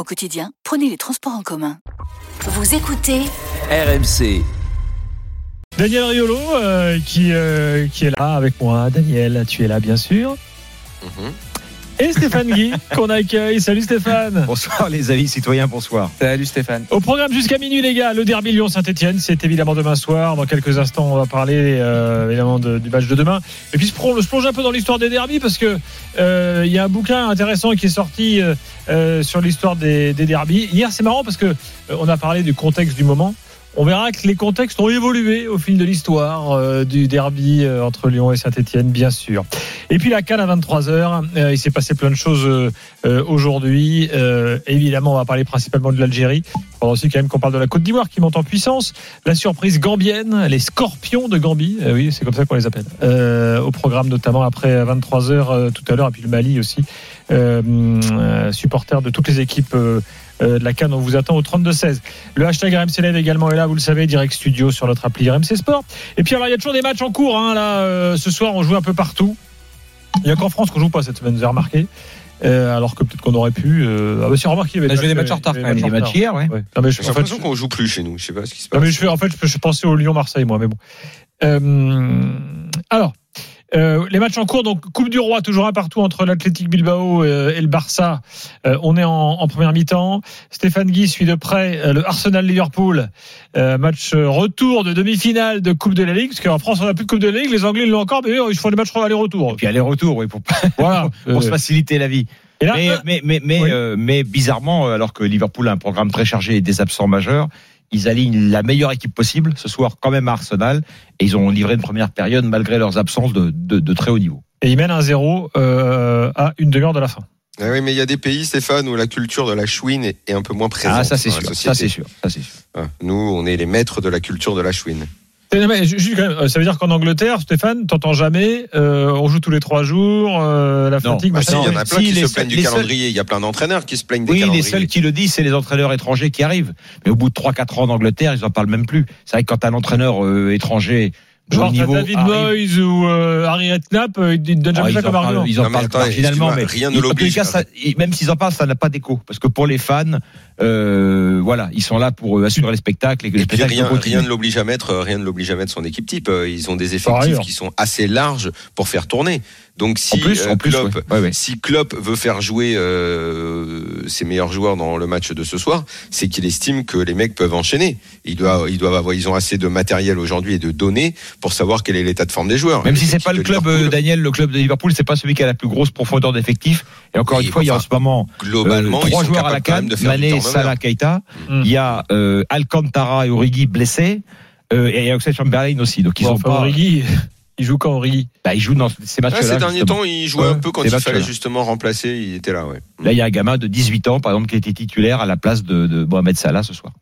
Au quotidien, prenez les transports en commun. Vous écoutez RMC. Daniel Riolo euh, qui, euh, qui est là avec moi. Daniel, tu es là bien sûr. Mhm. Et Stéphane Guy qu'on accueille. Salut Stéphane. Bonsoir les amis citoyens, bonsoir. Salut Stéphane. Au programme jusqu'à minuit les gars, le derby Lyon-Saint-Etienne, c'est évidemment demain soir. Dans quelques instants, on va parler euh, évidemment de- du match de demain. Et puis plonge, se plonge un peu dans l'histoire des derbys parce que euh, il y a un bouquin intéressant qui est sorti euh, euh, sur l'histoire des, des derbys. Hier, c'est marrant parce que euh, on a parlé du contexte du moment. On verra que les contextes ont évolué au fil de l'histoire euh, du derby euh, entre Lyon et Saint-Etienne, bien sûr. Et puis la canne à 23h, il s'est passé plein de choses euh, euh, aujourd'hui. Euh, évidemment, on va parler principalement de l'Algérie. Faudra aussi quand même qu'on parle de la Côte d'Ivoire qui monte en puissance. La surprise gambienne, les scorpions de Gambie, euh, oui, c'est comme ça qu'on les appelle. Euh, au programme notamment après 23h euh, tout à l'heure, et puis le Mali aussi. Euh, euh, supporter de toutes les équipes euh, euh, de la Cannes, on vous attend au 32-16. Le hashtag RMC Live également est là, vous le savez, direct studio sur notre appli RMC Sport. Et puis alors, il y a toujours des matchs en cours. Hein, là, euh, ce soir, on joue un peu partout. Il n'y a qu'en France qu'on joue pas cette semaine, vous avez remarqué. Euh, alors que peut-être qu'on aurait pu. Euh... Ah bah si, remarquez, il y avait des matchs en retard il y quand avait même. des matchs hier, ouais. Ouais. Non, mais je, J'ai en fait, l'impression qu'on joue plus chez nous. Je sais pas ce qui se passe. non, mais je fais, en fait, je, je pensais au Lyon-Marseille, moi, mais bon. Euh, alors, euh, les matchs en cours, donc Coupe du Roi, toujours un partout entre l'Athletic Bilbao euh, et le Barça. Euh, on est en, en première mi-temps. Stéphane Guy suit de près euh, le Arsenal-Liverpool. Euh, match euh, retour de demi-finale de Coupe de la Ligue, parce qu'en France, on n'a plus de Coupe de la Ligue. Les Anglais l'ont encore, mais eux, ils font des matchs aller-retour. Et puis aller-retour, oui, pour, Voilà. pour se faciliter la vie. et là, Mais, mais, mais, mais, oui. euh, mais bizarrement, alors que Liverpool a un programme très chargé et des absents majeurs, ils alignent la meilleure équipe possible ce soir quand même à Arsenal et ils ont livré une première période malgré leurs absences de, de, de très haut niveau. et ils mènent un 0 euh, à une demi-heure de la fin. Ah oui, mais il y a des pays, Stéphane, où la culture de la chouine est, un peu moins présente. Ah, c'est sûr, ça c'est sûr, ça c'est sûr. Ah, Nous, on est les maîtres de la culture de la chouine. Non, mais juste quand même, euh, ça veut dire qu'en Angleterre, Stéphane, t'entends jamais, euh, on joue tous les trois jours, euh, la Non, fatigue, Bah, si, il y en a plein si, qui se seuls- plaignent du calendrier. Il y a plein d'entraîneurs qui se plaignent des Oui, les seuls qui le disent, c'est les entraîneurs étrangers qui arrivent. Mais au bout de 3-4 ans en Angleterre, ils en parlent même plus. C'est vrai que quand un entraîneur euh, étranger Genre, niveau David Moyes ou euh, Harry Redknapp, euh, ils te donnent Ah, jamais ils ça en comme parlent, argument. ils en Non, mais parlent attends, marginalement, mais rien ne l'oblige. même s'ils en parlent, ça n'a pas d'écho, parce que pour les fans, euh, voilà, ils sont là pour euh, assurer les spectacles et que les Et puis spectacles rien, rien ne l'oblige à mettre, rien ne l'oblige à mettre son équipe type. Euh, Ils ont des effectifs qui sont assez larges pour faire tourner. Donc si En plus, euh, en plus, Klopp, ouais. Ouais, ouais. si Klopp veut faire jouer euh, ses meilleurs joueurs dans le match de ce soir, c'est qu'il estime que les mecs peuvent enchaîner. Ils doivent, ils doivent avoir, ils ont assez de matériel aujourd'hui et de données pour savoir quel est l'état de forme des joueurs. Même si c'est pas le club, Liverpool, euh, Daniel, le club de Liverpool, c'est pas celui qui a la plus grosse profondeur d'effectif. Et encore Oui, une fois, il y a en ce moment globalement, trois joueurs à la canne, de faire du Mané. Salah, Keita. Mm. Il y a euh, Alcantara et Origi blessés. Euh, et il y a Oxlade Chamberlain aussi. Donc ils Bon, ont enfin, pas. Origi, il joue quand Origi? Bah, ils jouent dans ces matchs-là. Ah, ces derniers justement. temps, il jouait Ouais, un peu quand il matchs-là. fallait justement remplacer. Il était là, ouais. Là, il y a un gamin de 18 ans, par exemple, qui été titulaire à la place de, de Mohamed Salah ce soir.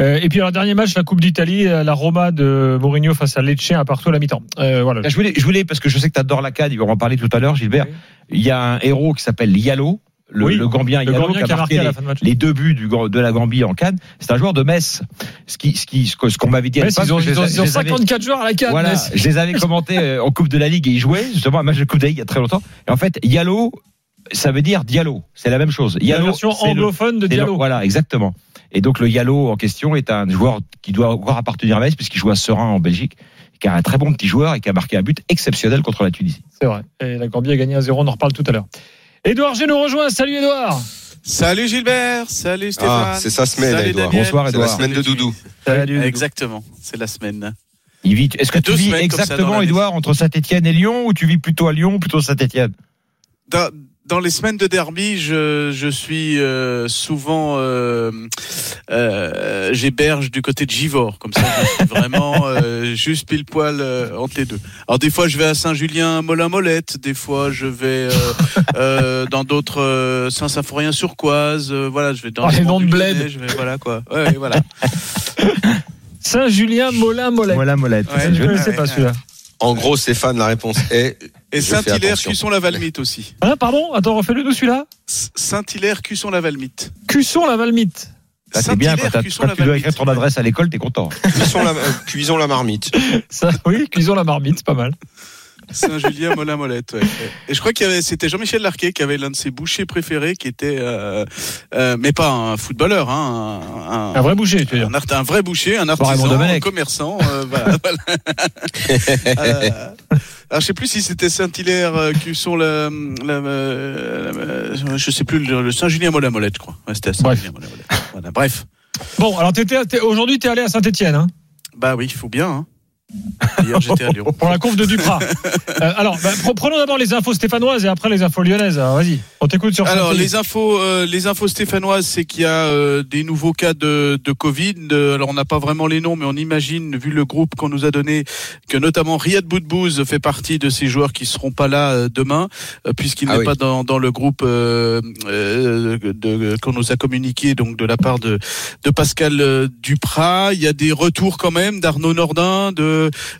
Euh, et puis alors dernier match, la Coupe d'Italie, euh, la Roma de Mourinho face à Lecce, un partout à la mi-temps. Euh, voilà. Là, je voulais, je voulais, parce que je sais que tu adores la CAD, ils vont en parler tout à l'heure, Gilbert. Il y a un héros qui s'appelle Yallo, le, Oui, le Gambien Le Gambien qui a marqué les, la de deux buts du, de la Gambie en Cannes. C'est un joueur de Metz. Ce qui, ce qui, ce qu'on m'avait dit à Metz, ils ont, ils ont- a- ils ont les avais- 54 joueurs à la canne. Voilà, Metz. je les avais commentés euh, en Coupe de la Ligue et ils jouaient justement un match de Coupe de la Ligue il y a très longtemps. Et en fait, Yallo, ça veut dire Diallo. C'est la même chose. La Yallo, version le- anglophone de Diallo. Voilà, exactement. Et donc le Yallo en question est un joueur qui doit encore appartenir à Metz puisqu'il joue à Serein en Belgique, qui est un très bon petit joueur et qui a marqué un but exceptionnel contre la Tunisie. C'est vrai. Et la Gambie a gagné 1-0, on en reparle tout à l'heure. Édouard G nous rejoint. Salut Édouard. Salut Gilbert, salut Stéphane. Ah, c'est sa semaine, Salut Edouard. Daniel. Bonsoir, C'est la Edouard. semaine de Doudou. Salut. Exactement, c'est la semaine. Est-ce que tu vis exactement. Edouard, entre Saint-Etienne et Lyon ou tu vis plutôt à Lyon, plutôt Saint-Etienne Dans, les semaines de derby, je, je suis euh, souvent euh, euh, j'héberge du côté de Givors, comme ça je suis vraiment euh, juste pile poil euh, entre les deux. Alors des fois je vais à Saint-Julien, Molin Molette, des fois je vais euh, euh, dans d'autres euh, Saint-Symphorien-sur-Coise, euh, voilà, je vais dans Oh, les noms monts de bled. Lyonnais, je vais, voilà quoi. Ouais, ouais, voilà. Saint-Julien, Molin, Molette. Voilà, molette. Ouais, Je ne connaissais pas ouais. celui-là. En gros, Stéphane, la réponse est Et Saint-Hilaire. Cusson-la-Valmite aussi. Hein, pardon Attends, refais-le nous celui-là. Saint-Hilaire, Cusson-la-Valmite. Cusson, la Valmite. Ça, c'est bien quand, quand tu dois écrire ton adresse à l'école, t'es content. cuisons la, euh, cuisons la marmite. Ça, oui, cuisson, la marmite, c'est pas mal. Saint-Julien, Molin, Molette. ouais. Et je crois qu'il y avait, c'était Jean-Michel Larquet qui avait l'un de ses bouchers préférés, qui était, euh, euh, mais pas un footballeur, hein, un, vrai boucher, tu veux dire. un, art- un vrai boucher, un artisan, un commerçant. euh, voilà, voilà. Alors je sais plus si c'était Saint-Hilaire, Cusson, la, la, la- je sais plus le, Saint-Julien, Molin, Molette, je crois. Ouais, c'était à Bref. Saint-Julien, Molin, Molette. Voilà, bref. Bon, alors aujourd'hui, t'es allé à Saint-Etienne, hein? Bah oui, il faut bien. Hein. Hier j'étais à Lyon. Pour la conf de Duprat. Euh, alors, bah, pre- prenons d'abord les infos stéphanoises et après les infos lyonnaises. Alors, vas-y, on t'écoute sur Alors les infos, euh, les infos stéphanoises, c'est qu'il y a euh, des nouveaux cas de, de Covid. Alors on n'a pas vraiment les noms, mais on imagine, vu le groupe qu'on nous a donné, que notamment Riyad Boudbouz fait partie de ces joueurs qui seront pas là euh, demain, euh, puisqu'il Ah n'est oui. pas dans, dans le groupe euh, euh, qu'on nous a communiqué, donc de la part de, de Pascal euh, Duprat. Il y a des retours quand même d'Arnaud Nordin, de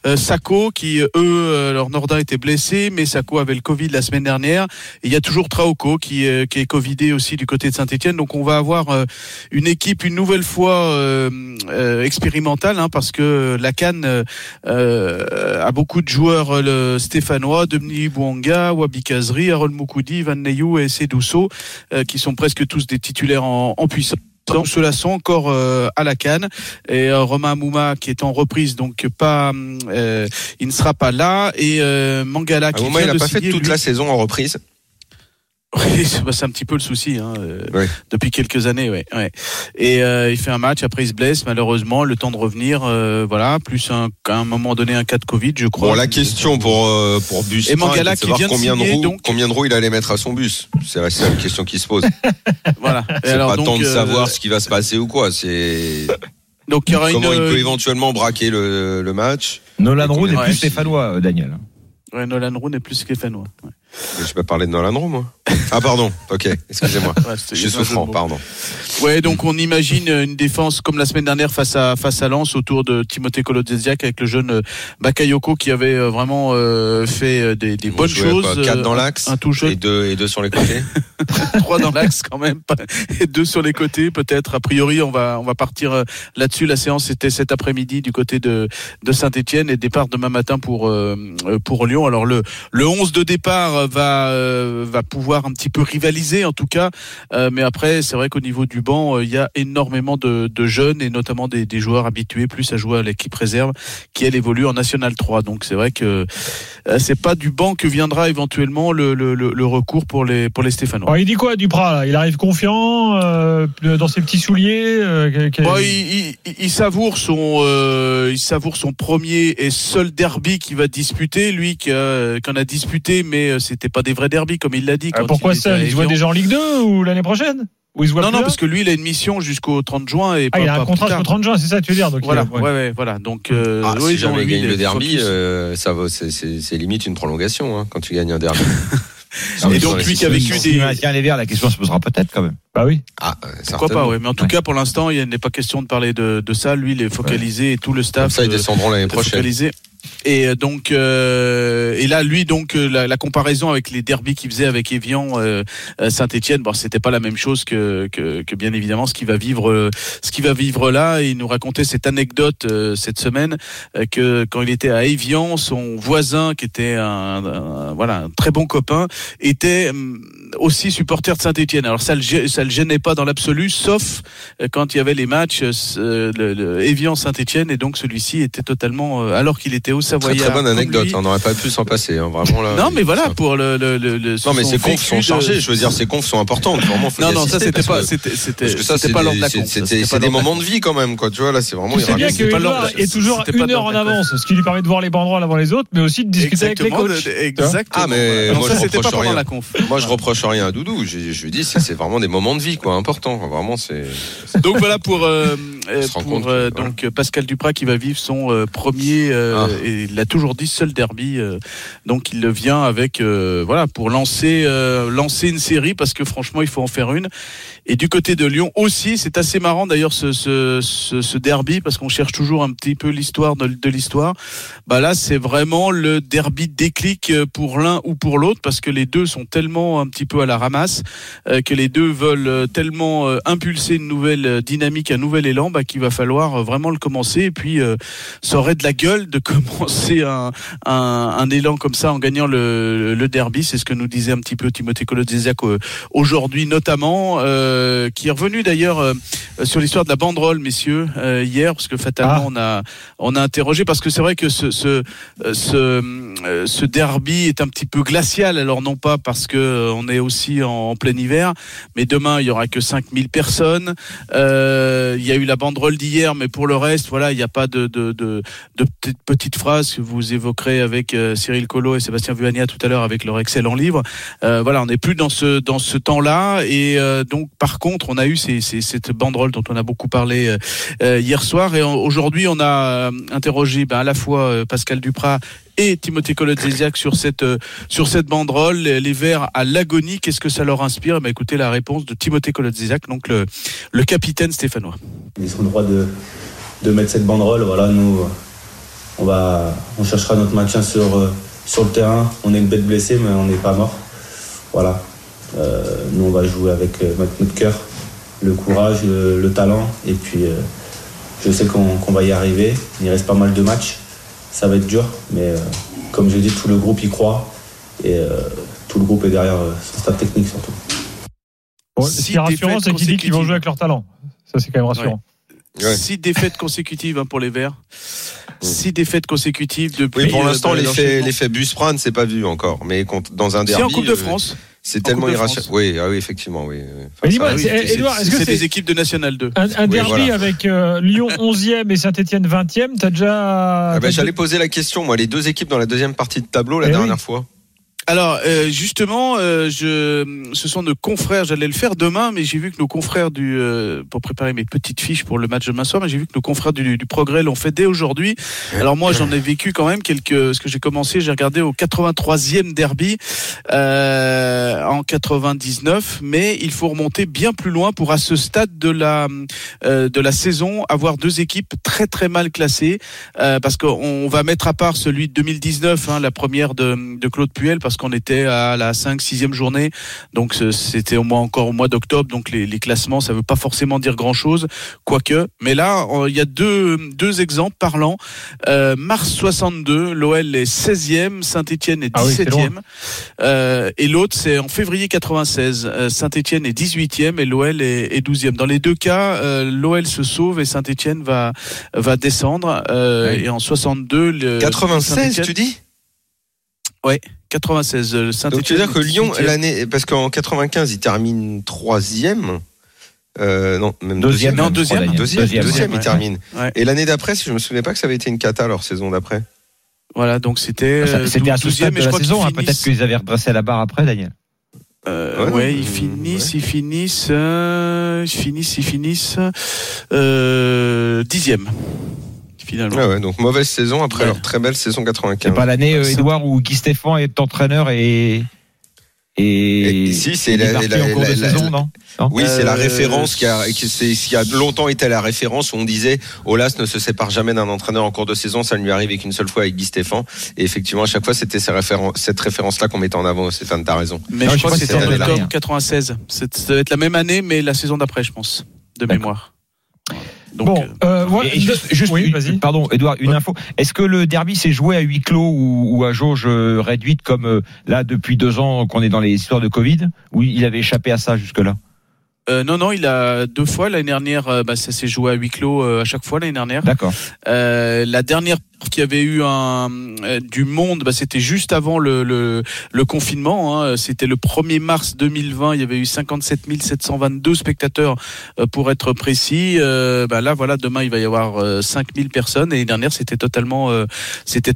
euh, Sako, qui eux, euh, alors Nordin était blessé, mais Sako avait le Covid la semaine dernière. Et il y a toujours Traoko qui, euh, est covidé aussi du côté de Saint-Etienne. Donc on va avoir euh, une équipe une nouvelle fois euh, euh, expérimentale hein, parce que la Cannes euh, euh, a beaucoup de joueurs euh, le stéphanois, Dominique Bouanga, Wabi Kazri, Harold Moukoudi, Van Neyou et Sedousso euh, qui sont presque tous des titulaires en puissance. Donc ceux-là sont encore euh, à la canne et euh, Romain Mouma qui est en reprise donc pas euh, il ne sera pas là et Mangala un qui moment, vient il n'a de pas fait toute lui- la saison en reprise. Oui, c'est bah, c'est un petit peu le souci hein, euh, depuis quelques années, ouais. ouais. Et euh, il fait un match, après il se blesse malheureusement, le temps de revenir, euh, voilà, plus un, à un moment donné un cas de Covid, je crois. Bon, la question pour, euh, pour Bus, Et Mangala c'est de qui savoir vient combien de, signer, roues, donc. combien de roues il allait mettre à son bus. C'est la seule question qui se pose. voilà. C'est alors, pas donc, tant de euh, savoir ce qui va se passer ou quoi. C'est Donc il y aura comment une. il peut éventuellement braquer le, le match. Nolan Roux n'est plus stéphanois, Daniel. Ouais, Nolan Roux n'est plus stéphanois. Ouais. Mais Je peux parler de Nolan Roux, moi. Ah, pardon. Ok, excusez-moi. Ouais, Je suis un souffrant, pardon. Ouais, donc on imagine une défense comme la semaine dernière face à face à Lens autour de Timothée Kolodziejczak avec le jeune euh, Bakayoko qui avait euh, vraiment euh, fait des, bonnes choses. quoi, Quatre euh, dans l'axe un touche et deux, et deux sur les côtés. trois dans l'axe quand même pas- et deux sur les côtés peut-être a priori on va on va partir là-dessus la séance était cet après-midi du côté de de Saint-Étienne et départ demain matin pour pour Lyon alors le le 11 de départ va euh, va pouvoir un petit peu rivaliser en tout cas. Euh, mais après c'est vrai qu'au niveau du banc euh, il y a énormément de, de jeunes et notamment des, des joueurs habitués plus à jouer à l'équipe réserve qui elle évolue en National 3 donc c'est vrai que c'est pas du banc que viendra éventuellement le, le, le, le recours pour les pour les Stéphanois. Alors, il dit quoi, Duprat là? Il arrive confiant dans ses petits souliers Bon, il, il- il savoure son, il savoure son premier et seul derby qu'il va disputer. Lui qui en a disputé, mais euh, c'était pas des vrais derbys comme il l'a dit. Quand Pourquoi il ça à Il se voit Evian. déjà en Ligue 2 ou l'année prochaine Ou Non, non, parce que lui, il a une mission jusqu'au 30 juin et Ah, pas, il a un contrat jusqu'au 30 juin, c'est ça que tu veux dire donc il- Voilà, ouais. ouais, ouais, voilà. Donc, euh, Ah, oui, si jamais gagne le derby, euh, ça va, c'est- limite une prolongation hein, quand tu gagnes un derby. Et donc, lui qui a vécu Si des- il maintient les verts, la question se posera peut-être quand même. Bah oui. Ah, euh, Pourquoi pas, ouais. Mais en tout Ouais. cas, pour l'instant, il n'est pas question de parler de, de ça. Lui, il est focalisé et tout le Comme staff. ça, ils euh, descendront l'année prochaine. focalisé. Et euh, donc, euh, et là, lui, donc, euh, la, la comparaison avec les derbies qu'il faisait avec Evian, euh, euh, Saint-Étienne, bon, c'était pas la même chose que, que, que bien évidemment ce qui va vivre, ce qui va vivre là. Il nous racontait cette anecdote euh, cette semaine que quand il était à Evian, son voisin, qui était un, un- voilà un très bon copain, était hum, aussi supporter de Saint-Étienne. Alors ça le, ça le gênait pas dans l'absolu, sauf euh, quand il y avait les matchs euh, le, le Evian Saint-Étienne et donc celui-ci était totalement euh, alors qu'il était au Très Savoyard. très bonne comme anecdote. lui. On n'aurait pas pu s'en passer. hein, Vraiment là. Non mais voilà pour le, le, le, le- Non mais ces confs sont de- chargés. Je veux dire, ces confs sont importantes. Vraiment, faut Non non ça c'était pas c'était c'était Parce que ça, c'était c'est pas lors de la c'est- conf, c'est- c'était c'est pas des moments de vie quand même, quoi. Tu vois, là, c'est vraiment. Sais bien que l'ordre est toujours une heure l'ordre en avance, ce qui lui permet de voir les banderoles avant les autres, mais aussi de discuter avec les coachs. exactement. Ah, mais moi, je reproche rien. la conf. Moi, je reproche rien à Doudou. Je, je dis, c'est vraiment des moments de vie, quoi, importants. Vraiment, c'est. Donc voilà pour, euh, pour euh, donc Pascal Duprat qui va vivre son euh, premier euh, Ah. et il l'a toujours dit seul derby. euh, donc il le vient avec euh, voilà pour lancer euh, lancer une série parce que franchement il faut en faire une. Et du côté de Lyon aussi, c'est assez marrant d'ailleurs ce, ce, ce, ce derby parce qu'on cherche toujours un petit peu l'histoire de, de l'histoire. Bah là c'est vraiment le derby déclic euh, pour l'un ou pour l'autre parce que les deux sont tellement un petit peu à la ramasse euh, que les deux veulent euh, tellement euh, impulser une nouvelle euh, dynamique, un nouvel élan, bah, qu'il va falloir euh, vraiment le commencer. Et puis, euh, ça aurait de la gueule de commencer un, un, un élan comme ça en gagnant le, le derby. C'est ce que nous disait un petit peu Timothée Kolodziejczak euh, aujourd'hui, notamment, euh, qui est revenu d'ailleurs euh, sur l'histoire de la banderole, messieurs, hier, parce que fatalement, Ah. on a on a interrogé parce que c'est vrai que ce ce ce, ce derby est un petit peu glacial. Alors non pas parce que on est aussi en, en plein hiver, mais demain il y aura que 5000 personnes. Il y a eu la banderole d'hier, mais pour le reste, voilà, il n'y a pas de de de, petites, phrases que vous évoquerez avec euh, Cyril Collot et Sébastien Vuania tout à l'heure avec leur excellent livre. Euh, voilà, on n'est plus dans ce dans ce temps-là et euh, donc par contre, on a eu ces, cette banderole dont on a beaucoup parlé hier soir et aujourd'hui on a interrogé ben, à la fois Pascal Duprat et Timothée Kolodziejczak sur cette euh, sur cette banderole les, Verts à l'agonie qu'est-ce que ça leur inspire? Ben, écoutez la réponse de Timothée Kolodziejczak donc le capitaine stéphanois Ils sont le droit de, de mettre cette banderole. Voilà, nous, on, va, on cherchera notre maintien sur, euh, sur le terrain. On est une bête blessée, mais on n'est pas mort. Voilà. Euh, nous, on va jouer avec notre, cœur, le courage, le, le talent. Et puis, je sais qu'on va y arriver. Il reste pas mal de matchs. Ça va être dur, mais euh, comme je l'ai dit, tout le groupe y croit. Et euh, tout le groupe est derrière euh, son staff technique surtout. Bon, Six ce qui est rassurant, défaites c'est qu'il dit qu'ils vont jouer avec leur talent. Ça, c'est quand même rassurant. Ouais. six défaites consécutives hein, pour les Verts six défaites consécutives depuis Oui, pour l'instant, de- l'effet, l'effet Busprane, c'est pas vu encore. Mais dans un Si, derby. en Coupe de euh, France C'est En tellement irrationnel. Oui, ah oui, effectivement, oui. Enfin, c'est- des équipes de National 2 Un, un Oui, derby voilà. avec euh, Lyon 11e et Saint-Etienne 20e, t'as déjà. Ah ben, J'allais poser la question, moi, les deux équipes dans la deuxième partie de tableau la Eh dernière oui. fois. Alors euh, justement, euh, je, ce sont nos confrères. J'allais le faire demain, mais j'ai vu que nos confrères du euh, pour préparer mes petites fiches pour le match de demain soir, mais j'ai vu que nos confrères du, du Progrès l'ont fait dès aujourd'hui. Alors moi, j'en ai vécu quand même quelques. Ce que j'ai commencé, j'ai regardé au 83e derby euh, en 99, mais il faut remonter bien plus loin pour à ce stade de la euh, de la saison avoir deux équipes très très mal classées, euh, parce qu'on va mettre à part celui de 2019, hein, la première de, de Claude Puel, parce qu'on était à la 5 6 journée, donc ce- c'était au moins encore au mois d'octobre, donc les, les classements, ça veut pas forcément dire grand chose, quoique. Mais là, il y a deux deux exemples parlants. Euh, mars 62, l'OL est 16e, Saint-Etienne est Ah oui, c'est 17e. Euh, et l'autre, c'est en février 96. Euh, Saint-Etienne est 18e et l'OL est, est 12e. Dans les deux cas, euh, l'OL se sauve et Saint-Etienne va, va descendre. Euh, Oui. Et en 62, le 96, Saint-Étienne- tu dis? 96. euh, Donc tu veux dire que Lyon, 18e. l'année, parce qu'en 95, il termine troisième. Euh, non, même Deuxième, deuxième. Non, deuxième. Deuxième, deuxième, deuxième, il termine. Ouais. Et l'année d'après, si je me souvenais pas que ça avait été une cata leur saison d'après. Voilà, donc c'était. Ça, euh, C'était à ce 12e, stade et de je la crois qu'ils saison. hein. finissent- Peut-être qu'ils avaient redressé la barre après, Daniel. Euh, Ouais, ils finissent, ouais. ils finissent, euh, ils finissent, ils finissent euh, dixième finalement. Ah ouais, donc mauvaise saison après Ouais. leur très belle saison C'est 95. pas l'année, euh, Edouard, où Guy Stéphane est entraîneur et. Et, Et si, c'est la- la- saison, non? Non? Oui, c'est la Euh, référence qui a, qui, c'est- qui a longtemps été la référence où on disait Olas ne se sépare jamais d'un entraîneur en cours de saison, ça ne lui arrive qu'une seule fois avec Guy Stéphane. Et effectivement, à chaque fois, c'était ces référen- cette référence-là qu'on mettait en avant, Stéphane, t'as raison. Mais Ah, je je crois que c'était en c'est octobre dernière. 96. C'est- Ça doit être la même année, mais la saison d'après, je pense, de mémoire. Donc, Bon, euh. Et juste, juste oui, une- vas-y. pardon, Edouard, une info. Est-ce que le derby s'est joué à huis clos ou, ou à jauge euh, réduite comme euh, là depuis deux ans qu'on est dans les histoires de Covid Ou il avait échappé à ça jusque-là? Euh, non, non, il a deux fois l'année dernière. euh, bah, ça s'est joué à huis clos euh, à chaque fois l'année dernière. D'accord. Euh, la dernière qui avait eu un euh, du monde. Bah, c'était juste avant le, confinement. Hein. C'était le 1er mars 2020. Il y avait eu 57 722 spectateurs euh, pour être précis. Euh, bah, là, voilà, demain il va y avoir euh, 5000 personnes. Et l'année dernière, c'était totalement,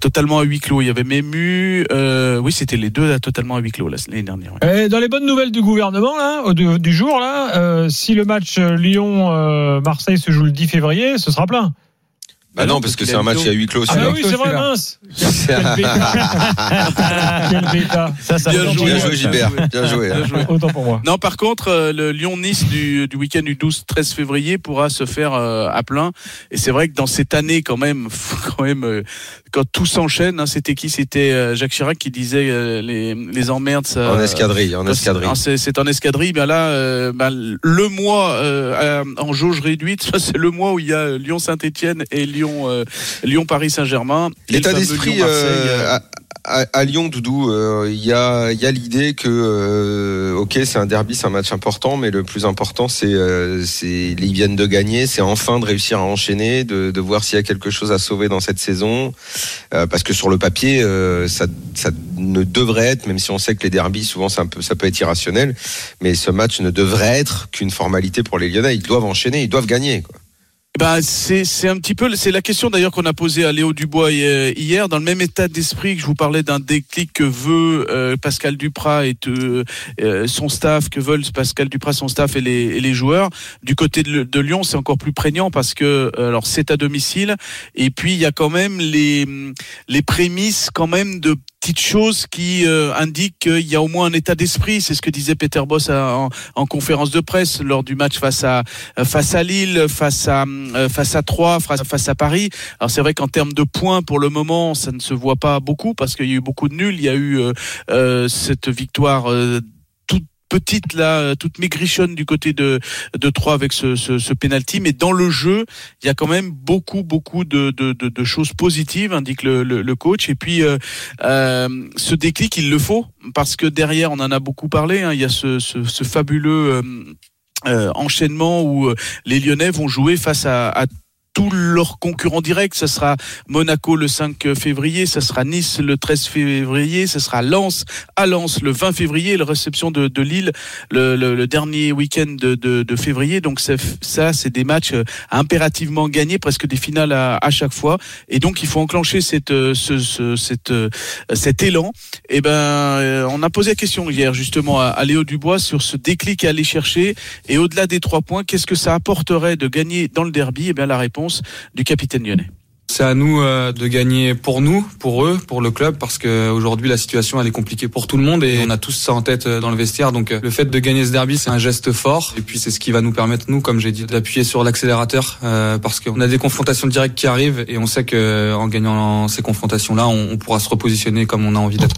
totalement à huis clos. Il y avait même eu, oui, c'était les deux là, totalement à huis clos l'année dernière. Et dans les bonnes nouvelles du gouvernement là, du, du jour si le match Lyon-Marseille se joue le 10 février, ce sera plein. Bah non, parce que c'est un match à huis clos. Ah bah oui, c'est vrai, mince. Quel bêta. Ça, ça Bien joué. Bien joué, Gilbert. Bien joué. Bien joué. Autant pour moi. Non, par contre, euh, le Lyon-Nice du, du week-end du 12-13 février pourra se faire euh, à plein. Et c'est vrai que dans cette année, quand même, faut quand même, euh, quand tout s'enchaîne, hein, c'était qui? C'était euh, Jacques Chirac qui disait euh, les, les emmerdes. Ça, En escadrille, en escadrille. C'est c'est en escadrille. Ben là, euh, ben, le mois euh, en jauge réduite, ça, c'est le mois où il y a Lyon-Saint-Étienne et Lyon, euh, Lyon-Paris-Saint-Germain. Et L'état d'esprit à, Lyon, Doudou, euh, il y a, l'idée que, euh, ok, c'est un derby, c'est un match important, mais le plus important, c'est, euh, ils viennent de gagner, c'est enfin de réussir à enchaîner, de, de voir s'il y a quelque chose à sauver dans cette saison, Euh, parce que sur le papier, euh, ça, ça ne devrait être, même si on sait que les derbys, souvent, ça peut être irrationnel, mais ce match ne devrait être qu'une formalité pour les Lyonnais. Ils doivent enchaîner, ils doivent gagner. Bah, c'est c'est un petit peu c'est la question d'ailleurs qu'on a posée à Léo Dubois euh, hier. Dans le même état d'esprit que je vous parlais d'un déclic que veut euh, Pascal Duprat et euh, son staff que veulent Pascal Duprat son staff et les, et les joueurs. Du côté de, de Lyon c'est encore plus prégnant parce que euh, alors c'est à domicile. Et puis il y a quand même les les prémices quand même de petites choses qui euh, indiquent qu'il y a au moins un état d'esprit c'est ce que disait Peter Boss en, en conférence de presse lors du match face à face à Lille, face à euh, face à Troyes, face à Paris. Alors c'est vrai qu'en termes de points pour le moment, ça ne se voit pas beaucoup parce qu'il y a eu beaucoup de nuls. Il y a eu euh, euh, cette victoire. Petite là, euh, toute maigrichonne du côté de de Troyes avec ce, ce, ce penalty, mais dans le jeu, il y a quand même beaucoup beaucoup de, de, de, de choses positives, indique le, le, le coach. Et puis euh, euh, ce déclic, il le faut parce que derrière, on en a beaucoup parlé. hein, il y a ce, ce, ce fabuleux euh, euh, enchaînement où les Lyonnais vont jouer face à, à tous leurs concurrents directs. Ce sera Monaco le 5 février, ce sera Nice le 13 février, ce sera Lens à Lens le 20 février, la réception de, de Lille le, le, le dernier week-end de, de, de février. Donc ça, c'est des matchs euh, impérativement gagnés, presque des finales à, à chaque fois. Et donc il faut enclencher cette, euh, ce, ce, cette, euh, cet élan. Et ben, euh, on a posé la question hier justement à, Léo Dubois sur ce déclic à aller chercher. Et au-delà des trois points, qu'est-ce que ça apporterait de gagner dans le derby? Et bien la réponse du capitaine lyonnais. C'est à nous euh, de gagner pour nous, pour eux, pour le club, parce que aujourd'hui la situation elle est compliquée pour tout le monde et on a tous ça en tête euh, dans le vestiaire. Donc euh, le fait de gagner ce derby, c'est un geste fort et puis c'est ce qui va nous permettre nous, comme j'ai dit, d'appuyer sur l'accélérateur euh, parce qu'on a des confrontations directes qui arrivent et on sait que en gagnant ces confrontations-là, on, on pourra se repositionner comme on a envie d'être.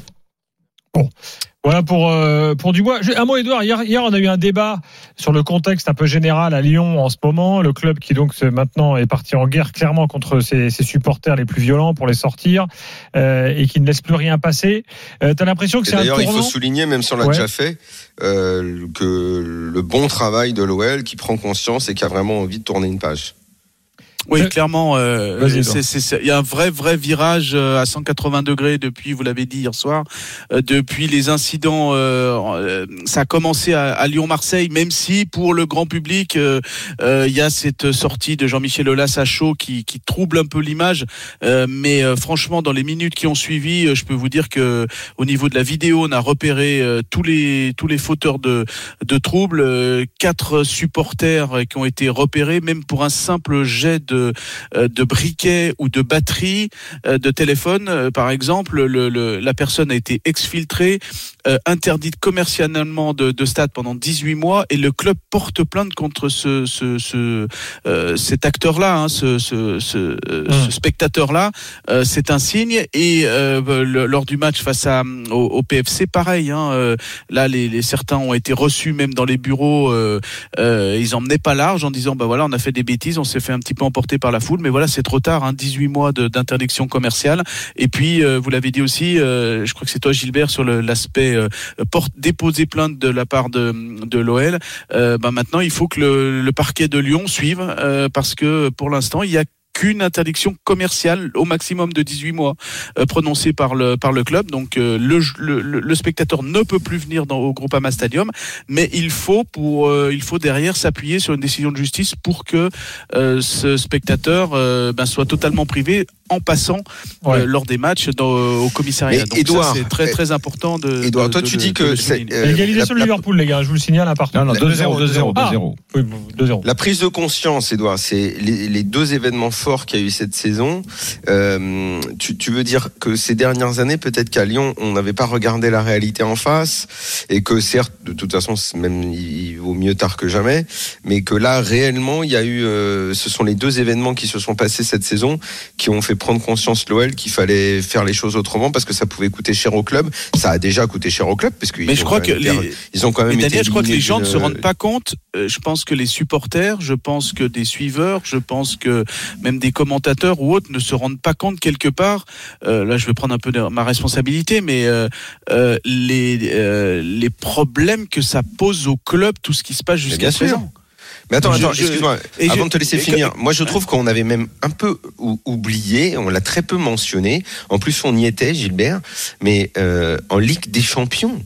Voilà pour euh, pour Dubois. Un mot, Edouard. Hier, hier, on a eu un débat sur le contexte un peu général à Lyon en ce moment. Le club qui donc maintenant est parti en guerre clairement contre ses, ses supporters les plus violents pour les sortir euh, et qui ne laisse plus rien passer. Euh, T'as l'impression que c'est un D'ailleurs, il faut souligner, même si on l'a Ouais. déjà fait, euh, que le bon travail de l'OL qui prend conscience et qui a vraiment envie de tourner une page. Oui, clairement, euh, il y a un vrai, vrai virage euh, à 180 degrés depuis, vous l'avez dit hier soir, euh, depuis les incidents. euh, euh, ça a commencé à, à Lyon-Marseille, même si pour le grand public, euh, euh, il y a cette sortie de Jean-Michel Aulas à chaud qui, qui trouble un peu l'image. Euh, mais euh, franchement, dans les minutes qui ont suivi, je peux vous dire que au niveau de la vidéo, on a repéré euh, tous les tous les fauteurs de de troubles, euh, quatre supporters qui ont été repérés, même pour un simple jet de euh, de briquet ou de batterie euh, de téléphone, euh, par exemple, le, le- la personne a été exfiltrée, euh, interdite commercialement de, de stade pendant 18 mois, et le club porte plainte contre ce, ce, ce euh, cet acteur-là, hein, ce, ce, ce, euh, Mmh. ce spectateur-là. Euh, c'est un signe. Et euh, le- lors du match face à au, au PFC, pareil. Hein, euh, là, les, les certains ont été reçus même dans les bureaux. Euh, euh, ils emmenaient pas large en disant bah voilà, on a fait des bêtises, on s'est fait un petit peu emporter par la foule, mais voilà, c'est trop tard. Hein, 18 mois d'interdiction commerciale. Et puis, euh, vous l'avez dit aussi, euh, je crois que c'est toi, Gilbert, sur l'aspect euh, porte déposer plainte de la part de, de l'OL. Euh, bah maintenant, il faut que le, le parquet de Lyon suive euh, parce que pour l'instant, il y a qu'une interdiction commerciale au maximum de 18 mois euh, prononcée par le par le club. Donc euh, le, le, le spectateur ne peut plus venir dans au Groupama Stadium, mais il faut pour euh, il faut derrière s'appuyer sur une décision de justice pour que euh, ce spectateur euh, ben, soit totalement privé en passant Ouais. euh, lors des matchs dans, au commissariat. Mais Donc Edouard, ça, c'est très très important de. Edouard, de- toi de- tu de- dis de que c'est euh, Égalisation la- de la- Liverpool, les gars, je vous le signale à part. Non, non, 2-0, 2-0, Ah. 2-0. Oui, bon, 2-0. La prise de conscience, Edouard, c'est les, les deux événements forts qu'il y a eu cette saison. Euh, tu, tu veux dire que ces dernières années, peut-être qu'à Lyon, on n'avait pas regardé la réalité en face, et que certes, de toute façon, même il, vaut mieux tard que jamais, mais que là, réellement, il y a eu, euh, ce sont les deux événements qui se sont passés cette saison qui ont fait prendre conscience l'OL qu'il fallait faire les choses autrement parce que ça pouvait coûter cher au club. Ça a déjà coûté cher au club parce que Mais je crois que les, ils ont quand même Mais été Daniel, je crois que les gens ne se d'une- rendent pas compte. Euh, je pense que les supporters, je pense que des suiveurs, je pense que même des commentateurs ou autres ne se rendent pas compte quelque part. euh, là, je vais prendre un peu de ma responsabilité, mais euh, euh, les les problèmes que ça pose au club, tout ce qui se passe jusqu'à présent. Mais attends, Je- attends, excuse-moi. Avant je- de te laisser finir, moi je trouve qu'on avait même un peu ou- oublié, on l'a très peu mentionné. En plus, on y était, Gilbert, mais euh, en Ligue des Champions.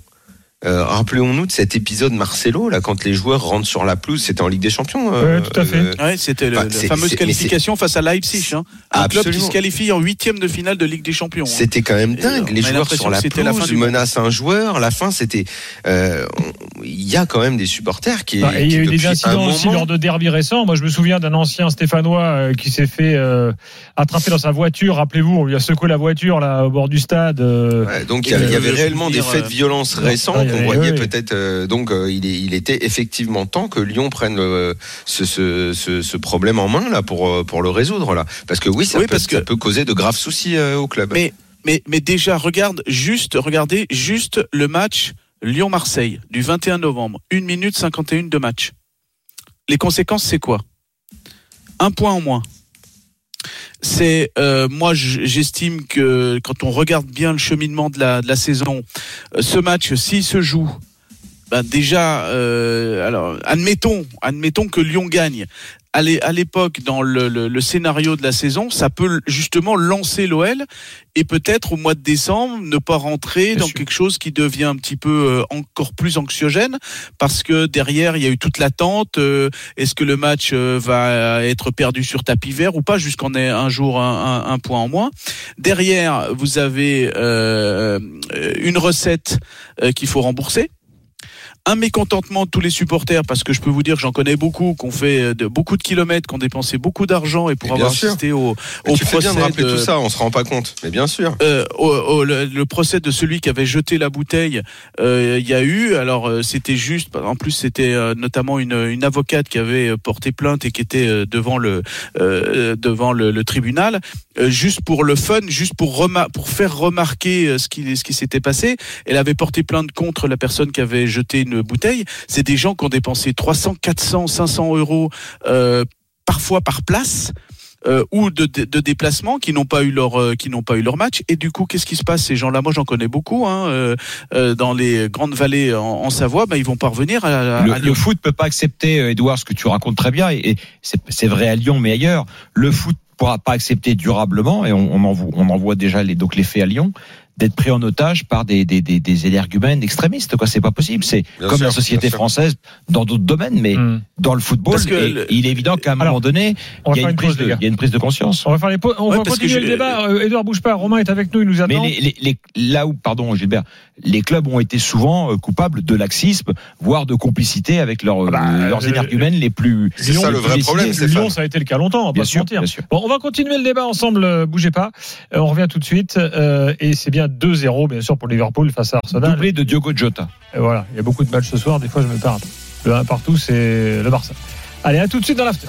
Euh, Rappelons-nous de cet épisode Marcelo, là, quand les joueurs rentrent sur la pelouse, c'était en Ligue des Champions. euh, Ouais, tout à fait. euh, Ouais, c'était Bah, la fameuse qualification face à Leipzig, hein, un club qui se qualifie en huitième de finale de Ligue des Champions. hein. C'était quand même dingue. Les joueurs sur la que c'était la fin pelouse du monde. menacent un joueur. La fin, c'était. Euh, Il y a quand même des supporters qui. Bah, et il y a eu des incidents aussi moment- lors de derby récents. Moi, je me souviens d'un ancien Stéphanois euh, qui s'est fait euh, attraper dans sa voiture. Rappelez-vous, on lui a secoué la voiture là au bord du stade. euh, Ouais, donc il y, avait le réellement des faits de euh, violence récents qu'on voyait peut-être. euh, donc euh, il, est, il était effectivement temps que Lyon prenne le- ce, ce, ce, ce problème en main là pour euh, pour le résoudre là, parce que oui, ça, Oui, peut, parce que- ça peut causer de graves soucis euh, au club. Mais, mais, mais déjà, regarde juste, regardez juste le match Lyon-Marseille du 21 novembre. 1 minute 51 de match. Les conséquences, c'est quoi? Un point en moins. C'est euh, moi j'estime que quand on regarde bien le cheminement de la, de la saison, euh, ce match s'il se joue, ben déjà euh, alors admettons admettons que Lyon gagne. À l'é- à l'époque, dans le, le- le scénario de la saison, ça peut justement lancer l'OL et peut-être au mois de décembre ne pas rentrer Bien dans sûr. quelque chose qui devient un petit peu euh, encore plus anxiogène parce que derrière il y a eu toute l'attente. euh, Est-ce que le match euh, va être perdu sur tapis vert ou pas jusqu'en un jour un, un- un point en moins. Derrière vous avez euh, une recette qu'il faut rembourser un mécontentement de tous les supporters parce que je peux vous dire que j'en connais beaucoup qui ont fait euh, de, beaucoup de kilomètres, qui ont dépensé beaucoup d'argent et pour avoir assisté au, tu fais bien de procès rappeler de- tout ça, on se rend pas compte. Mais bien sûr. euh, au, au- le, le procès de celui qui avait jeté la bouteille, euh, il y a eu. Alors euh, c'était juste. En plus, c'était euh, notamment une, une avocate qui avait porté plainte et qui était devant le euh, devant le, le tribunal, euh, juste pour le fun, juste pour remar- pour faire remarquer ce qui ce qui s'était passé. Elle avait porté plainte contre la personne qui avait jeté une bouteille. C'est des gens qui ont dépensé 300, 400, 500 euros euh, parfois par place euh, ou de, de, de déplacement qui n'ont pas eu leur euh, qui n'ont pas eu leur match et du coup qu'est-ce qui se passe ces gens-là? Moi j'en connais beaucoup hein, euh, dans les grandes vallées en, en Savoie bah, ils vont pas revenir à, à Le, Lyon. le foot peut pas accepter, Edouard, ce que tu racontes très bien, et, et c'est c'est vrai à Lyon, mais ailleurs. Le foot pourra pas accepter durablement, et on, on en voit, on en voit déjà les, donc les faits à Lyon, d'être pris en otage par des, des, des, des énergumènes extrémistes. Quoi, c'est pas possible. C'est comme sûr, la société française dans d'autres domaines, mais Hmm. dans le football, Parce que et- le- il est évident qu'à un Alors, moment donné, il y, a une une prise pause, de, les gars. il y a une prise de conscience. On va faire les pauses. On Ouais, va continuer je- le débat. Euh, Edouard bouge pas. Romain est avec nous. Il nous attend. Mais les, les, les- là où, pardon Gilbert, les clubs ont été souvent euh, coupables de laxisme, voire de complicité avec leurs, bah, euh, leurs euh, énergumènes les plus. C'est ça le vrai problème, c'est Lyon, ça a été le cas longtemps. On va Bien pas se sûr, mentir. bien sûr. Bon, on va continuer le débat ensemble. euh, Bougez pas. Euh, on revient tout de suite. euh, et c'est bien 2-0, bien sûr, pour Liverpool face à Arsenal. Doublé de Diogo Jota. Et voilà. Il y a beaucoup de matchs ce soir. Des fois, je me perds. un peu. Le 1 partout, c'est le Barça. Allez, à tout de suite dans l'after.